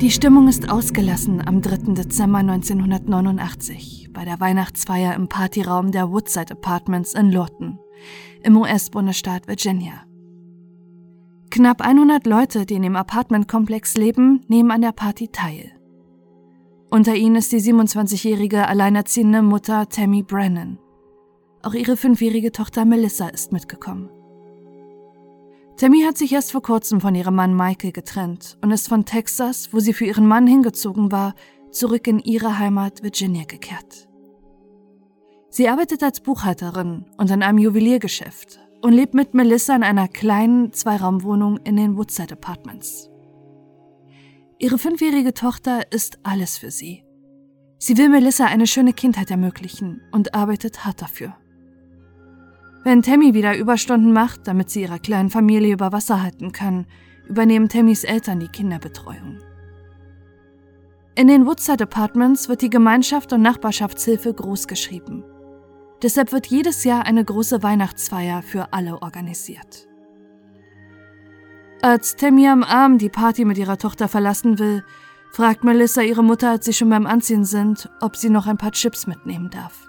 Die Stimmung ist ausgelassen am 3. Dezember 1989 bei der Weihnachtsfeier im Partyraum der Woodside Apartments in Lawton im US-Bundesstaat Virginia. Knapp 100 Leute, die in dem Apartmentkomplex leben, nehmen an der Party teil. Unter ihnen ist die 27-jährige alleinerziehende Mutter Tammy Brennan. Auch ihre fünfjährige Tochter Melissa ist mitgekommen. Tammy hat sich erst vor kurzem von ihrem Mann Michael getrennt und ist von Texas, wo sie für ihren Mann hingezogen war, zurück in ihre Heimat Virginia gekehrt. Sie arbeitet als Buchhalterin und in einem Juweliergeschäft und lebt mit Melissa in einer kleinen Zweiraumwohnung in den Woodside Apartments. Ihre fünfjährige Tochter ist alles für sie. Sie will Melissa eine schöne Kindheit ermöglichen und arbeitet hart dafür. Wenn Tammy wieder Überstunden macht, damit sie ihrer kleinen Familie über Wasser halten kann, übernehmen Tammys Eltern die Kinderbetreuung. In den Woodside Apartments wird die Gemeinschaft und Nachbarschaftshilfe großgeschrieben. Deshalb wird jedes Jahr eine große Weihnachtsfeier für alle organisiert. Als Tammy am Abend die Party mit ihrer Tochter verlassen will, fragt Melissa ihre Mutter, als sie schon beim Anziehen sind, ob sie noch ein paar Chips mitnehmen darf.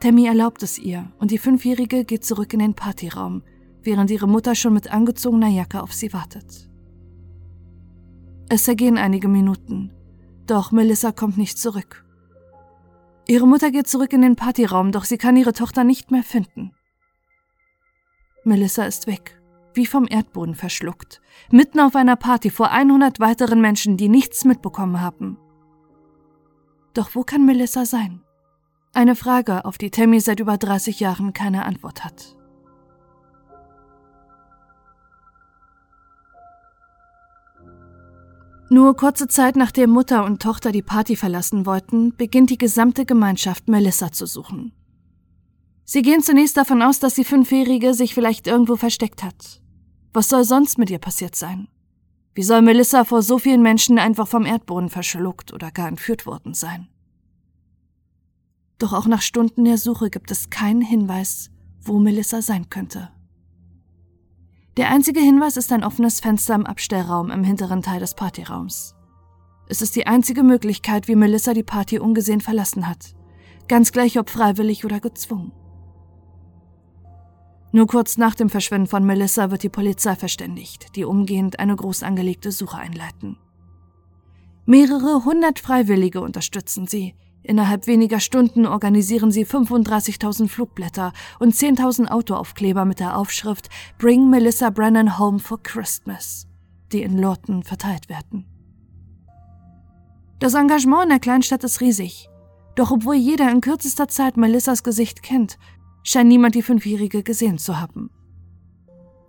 Tammy erlaubt es ihr und die Fünfjährige geht zurück in den Partyraum, während ihre Mutter schon mit angezogener Jacke auf sie wartet. Es ergehen einige Minuten, doch Melissa kommt nicht zurück. Ihre Mutter geht zurück in den Partyraum, doch sie kann ihre Tochter nicht mehr finden. Melissa ist weg, wie vom Erdboden verschluckt, mitten auf einer Party vor 100 weiteren Menschen, die nichts mitbekommen haben. Doch wo kann Melissa sein? Eine Frage, auf die Tammy seit über 30 Jahren keine Antwort hat. Nur kurze Zeit nachdem Mutter und Tochter die Party verlassen wollten, beginnt die gesamte Gemeinschaft Melissa zu suchen. Sie gehen zunächst davon aus, dass die Fünfjährige sich vielleicht irgendwo versteckt hat. Was soll sonst mit ihr passiert sein? Wie soll Melissa vor so vielen Menschen einfach vom Erdboden verschluckt oder gar entführt worden sein? Doch auch nach Stunden der Suche gibt es keinen Hinweis, wo Melissa sein könnte. Der einzige Hinweis ist ein offenes Fenster im Abstellraum im hinteren Teil des Partyraums. Es ist die einzige Möglichkeit, wie Melissa die Party ungesehen verlassen hat, ganz gleich ob freiwillig oder gezwungen. Nur kurz nach dem Verschwinden von Melissa wird die Polizei verständigt, die umgehend eine groß angelegte Suche einleiten. Mehrere hundert Freiwillige unterstützen sie, Innerhalb weniger Stunden organisieren sie 35.000 Flugblätter und 10.000 Autoaufkleber mit der Aufschrift Bring Melissa Brennan Home for Christmas, die in Lawton verteilt werden. Das Engagement in der Kleinstadt ist riesig. Doch obwohl jeder in kürzester Zeit Melissas Gesicht kennt, scheint niemand die Fünfjährige gesehen zu haben.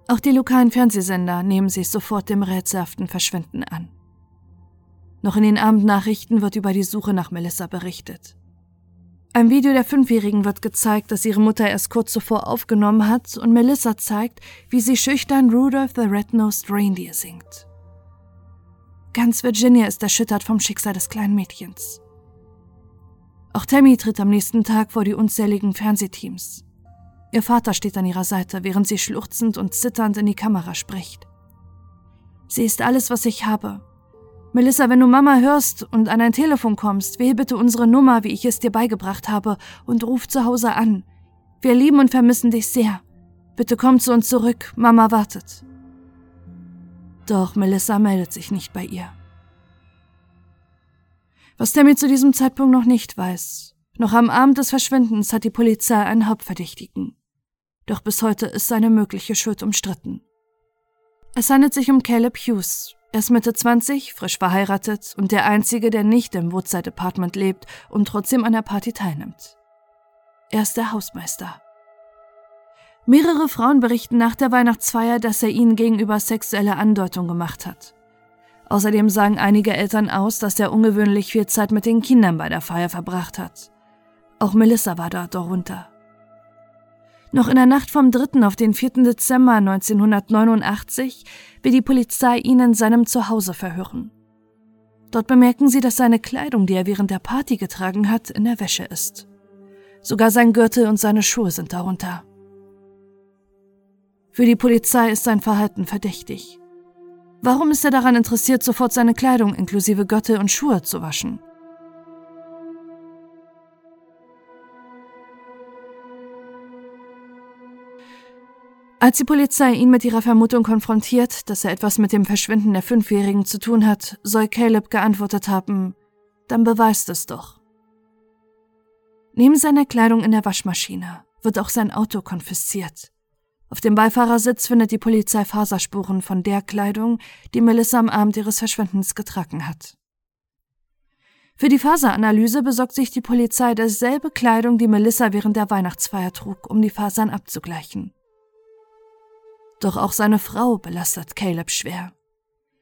Auch die lokalen Fernsehsender nehmen sich sofort dem rätselhaften Verschwinden an. Noch in den Abendnachrichten wird über die Suche nach Melissa berichtet. Ein Video der Fünfjährigen wird gezeigt, das ihre Mutter erst kurz zuvor aufgenommen hat und Melissa zeigt, wie sie schüchtern Rudolph the Red-Nosed Reindeer singt. Ganz Virginia ist erschüttert vom Schicksal des kleinen Mädchens. Auch Tammy tritt am nächsten Tag vor die unzähligen Fernsehteams. Ihr Vater steht an ihrer Seite, während sie schluchzend und zitternd in die Kamera spricht. Sie ist alles, was ich habe, Melissa, wenn du Mama hörst und an ein Telefon kommst, wähle bitte unsere Nummer, wie ich es dir beigebracht habe, und ruf zu Hause an. Wir lieben und vermissen dich sehr. Bitte komm zu uns zurück, Mama wartet. Doch Melissa meldet sich nicht bei ihr. Was Tammy zu diesem Zeitpunkt noch nicht weiß, noch am Abend des Verschwindens hat die Polizei einen Hauptverdächtigen. Doch bis heute ist seine mögliche Schuld umstritten. Es handelt sich um Caleb Hughes, er ist Mitte 20, frisch verheiratet und der Einzige, der nicht im Woodside Apartment lebt und trotzdem an der Party teilnimmt. Er ist der Hausmeister. Mehrere Frauen berichten nach der Weihnachtsfeier, dass er ihnen gegenüber sexuelle Andeutung gemacht hat. Außerdem sagen einige Eltern aus, dass er ungewöhnlich viel Zeit mit den Kindern bei der Feier verbracht hat. Auch Melissa war da darunter. Noch in der Nacht vom 3. auf den 4. Dezember 1989 will die Polizei ihn in seinem Zuhause verhören. Dort bemerken sie, dass seine Kleidung, die er während der Party getragen hat, in der Wäsche ist. Sogar sein Gürtel und seine Schuhe sind darunter. Für die Polizei ist sein Verhalten verdächtig. Warum ist er daran interessiert, sofort seine Kleidung inklusive Gürtel und Schuhe zu waschen? Als die Polizei ihn mit ihrer Vermutung konfrontiert, dass er etwas mit dem Verschwinden der Fünfjährigen zu tun hat, soll Caleb geantwortet haben, dann beweist es doch. Neben seiner Kleidung in der Waschmaschine wird auch sein Auto konfisziert. Auf dem Beifahrersitz findet die Polizei Faserspuren von der Kleidung, die Melissa am Abend ihres Verschwindens getragen hat. Für die Faseranalyse besorgt sich die Polizei derselbe Kleidung, die Melissa während der Weihnachtsfeier trug, um die Fasern abzugleichen. Doch auch seine Frau belastet Caleb schwer.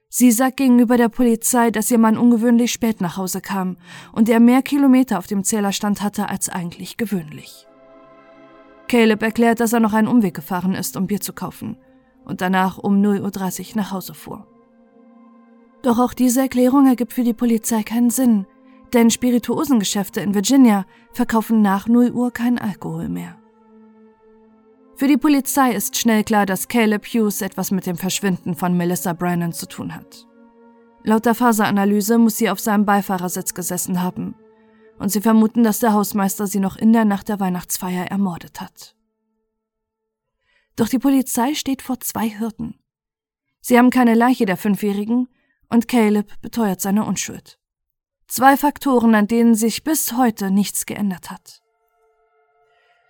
Sie sagt gegenüber der Polizei, dass ihr Mann ungewöhnlich spät nach Hause kam und er mehr Kilometer auf dem Zählerstand hatte als eigentlich gewöhnlich. Caleb erklärt, dass er noch einen Umweg gefahren ist, um Bier zu kaufen und danach um 0.30 Uhr nach Hause fuhr. Doch auch diese Erklärung ergibt für die Polizei keinen Sinn, denn Spirituosengeschäfte in Virginia verkaufen nach 0 Uhr keinen Alkohol mehr. Für die Polizei ist schnell klar, dass Caleb Hughes etwas mit dem Verschwinden von Melissa Brannon zu tun hat. Laut der Faseranalyse muss sie auf seinem Beifahrersitz gesessen haben. Und sie vermuten, dass der Hausmeister sie noch in der Nacht der Weihnachtsfeier ermordet hat. Doch die Polizei steht vor zwei Hürden. Sie haben keine Leiche der Fünfjährigen und Caleb beteuert seine Unschuld. Zwei Faktoren, an denen sich bis heute nichts geändert hat.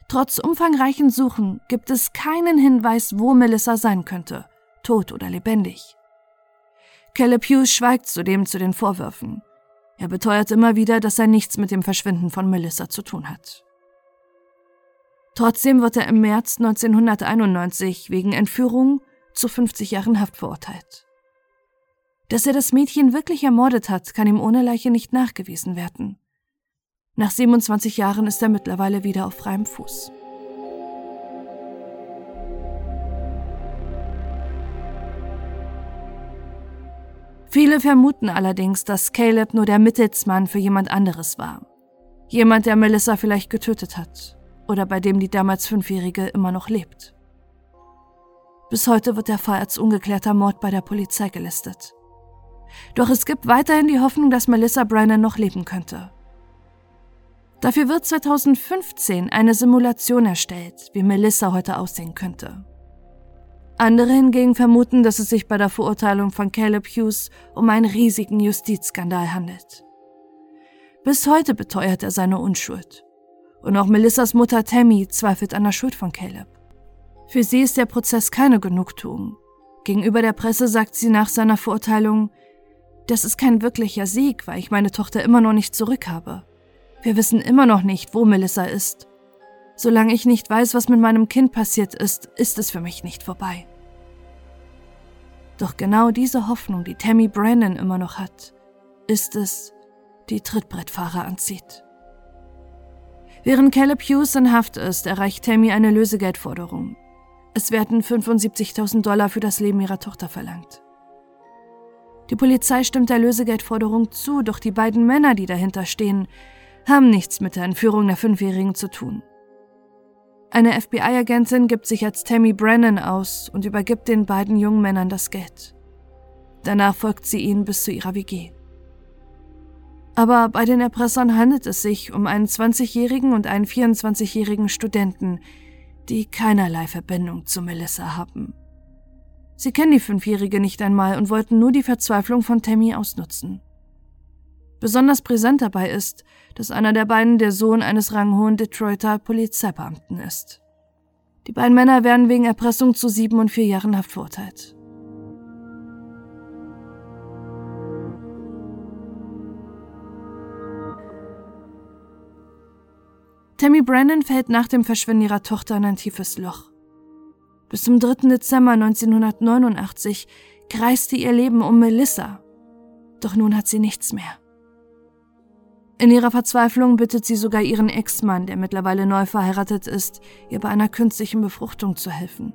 Trotz umfangreichen Suchen gibt es keinen Hinweis, wo Melissa sein könnte, tot oder lebendig. Caleb Hughes schweigt zudem zu den Vorwürfen. Er beteuert immer wieder, dass er nichts mit dem Verschwinden von Melissa zu tun hat. Trotzdem wird er im März 1991 wegen Entführung zu 50 Jahren Haft verurteilt. Dass er das Mädchen wirklich ermordet hat, kann ihm ohne Leiche nicht nachgewiesen werden. Nach 27 Jahren ist er mittlerweile wieder auf freiem Fuß. Viele vermuten allerdings, dass Caleb nur der Mittelsmann für jemand anderes war. Jemand, der Melissa vielleicht getötet hat oder bei dem die damals Fünfjährige immer noch lebt. Bis heute wird der Fall als ungeklärter Mord bei der Polizei gelistet. Doch es gibt weiterhin die Hoffnung, dass Melissa Brennan noch leben könnte. Dafür wird 2015 eine Simulation erstellt, wie Melissa heute aussehen könnte. Andere hingegen vermuten, dass es sich bei der Verurteilung von Caleb Hughes um einen riesigen Justizskandal handelt. Bis heute beteuert er seine Unschuld. Und auch Melissas Mutter Tammy zweifelt an der Schuld von Caleb. Für sie ist der Prozess keine Genugtuung. Gegenüber der Presse sagt sie nach seiner Verurteilung, das ist kein wirklicher Sieg, weil ich meine Tochter immer noch nicht zurück habe. Wir wissen immer noch nicht, wo Melissa ist. Solange ich nicht weiß, was mit meinem Kind passiert ist, ist es für mich nicht vorbei. Doch genau diese Hoffnung, die Tammy Brandon immer noch hat, ist es, die Trittbrettfahrer anzieht. Während Caleb Hughes in Haft ist, erreicht Tammy eine Lösegeldforderung. Es werden 75.000 Dollar für das Leben ihrer Tochter verlangt. Die Polizei stimmt der Lösegeldforderung zu, doch die beiden Männer, die dahinter stehen, haben nichts mit der Entführung der Fünfjährigen zu tun. Eine FBI-Agentin gibt sich als Tammy Brennan aus und übergibt den beiden jungen Männern das Geld. Danach folgt sie ihnen bis zu ihrer WG. Aber bei den Erpressern handelt es sich um einen 20-jährigen und einen 24-jährigen Studenten, die keinerlei Verbindung zu Melissa haben. Sie kennen die Fünfjährige nicht einmal und wollten nur die Verzweiflung von Tammy ausnutzen. Besonders brisant dabei ist, dass einer der beiden der Sohn eines ranghohen Detroiter Polizeibeamten ist. Die beiden Männer werden wegen Erpressung zu sieben und vier Jahren Haft verurteilt. Tammy Brandon fällt nach dem Verschwinden ihrer Tochter in ein tiefes Loch. Bis zum 3. Dezember 1989 kreiste ihr Leben um Melissa. Doch nun hat sie nichts mehr. In ihrer Verzweiflung bittet sie sogar ihren Ex-Mann, der mittlerweile neu verheiratet ist, ihr bei einer künstlichen Befruchtung zu helfen.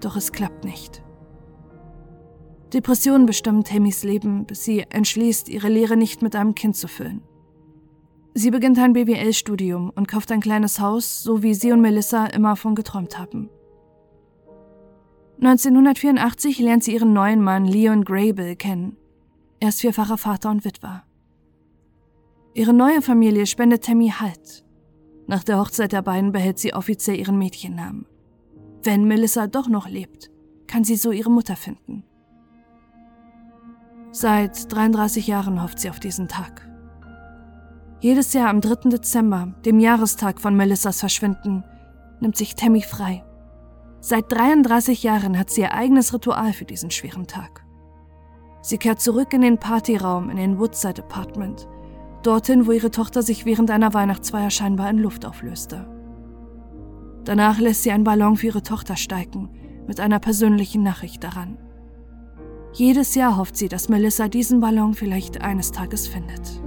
Doch es klappt nicht. Depressionen bestimmen Tammys Leben, bis sie entschließt, ihre Lehre nicht mit einem Kind zu füllen. Sie beginnt ein BWL-Studium und kauft ein kleines Haus, so wie sie und Melissa immer von geträumt haben. 1984 lernt sie ihren neuen Mann Leon Grable kennen. Er ist vierfacher Vater und Witwer. Ihre neue Familie spendet Tammy Halt. Nach der Hochzeit der beiden behält sie offiziell ihren Mädchennamen. Wenn Melissa doch noch lebt, kann sie so ihre Mutter finden. Seit 33 Jahren hofft sie auf diesen Tag. Jedes Jahr am 3. Dezember, dem Jahrestag von Melissas Verschwinden, nimmt sich Tammy frei. Seit 33 Jahren hat sie ihr eigenes Ritual für diesen schweren Tag. Sie kehrt zurück in den Partyraum in den Woodside Apartment, dorthin, wo ihre Tochter sich während einer Weihnachtsfeier scheinbar in Luft auflöste. Danach lässt sie einen Ballon für ihre Tochter steigen, mit einer persönlichen Nachricht daran. Jedes Jahr hofft sie, dass Melissa diesen Ballon vielleicht eines Tages findet.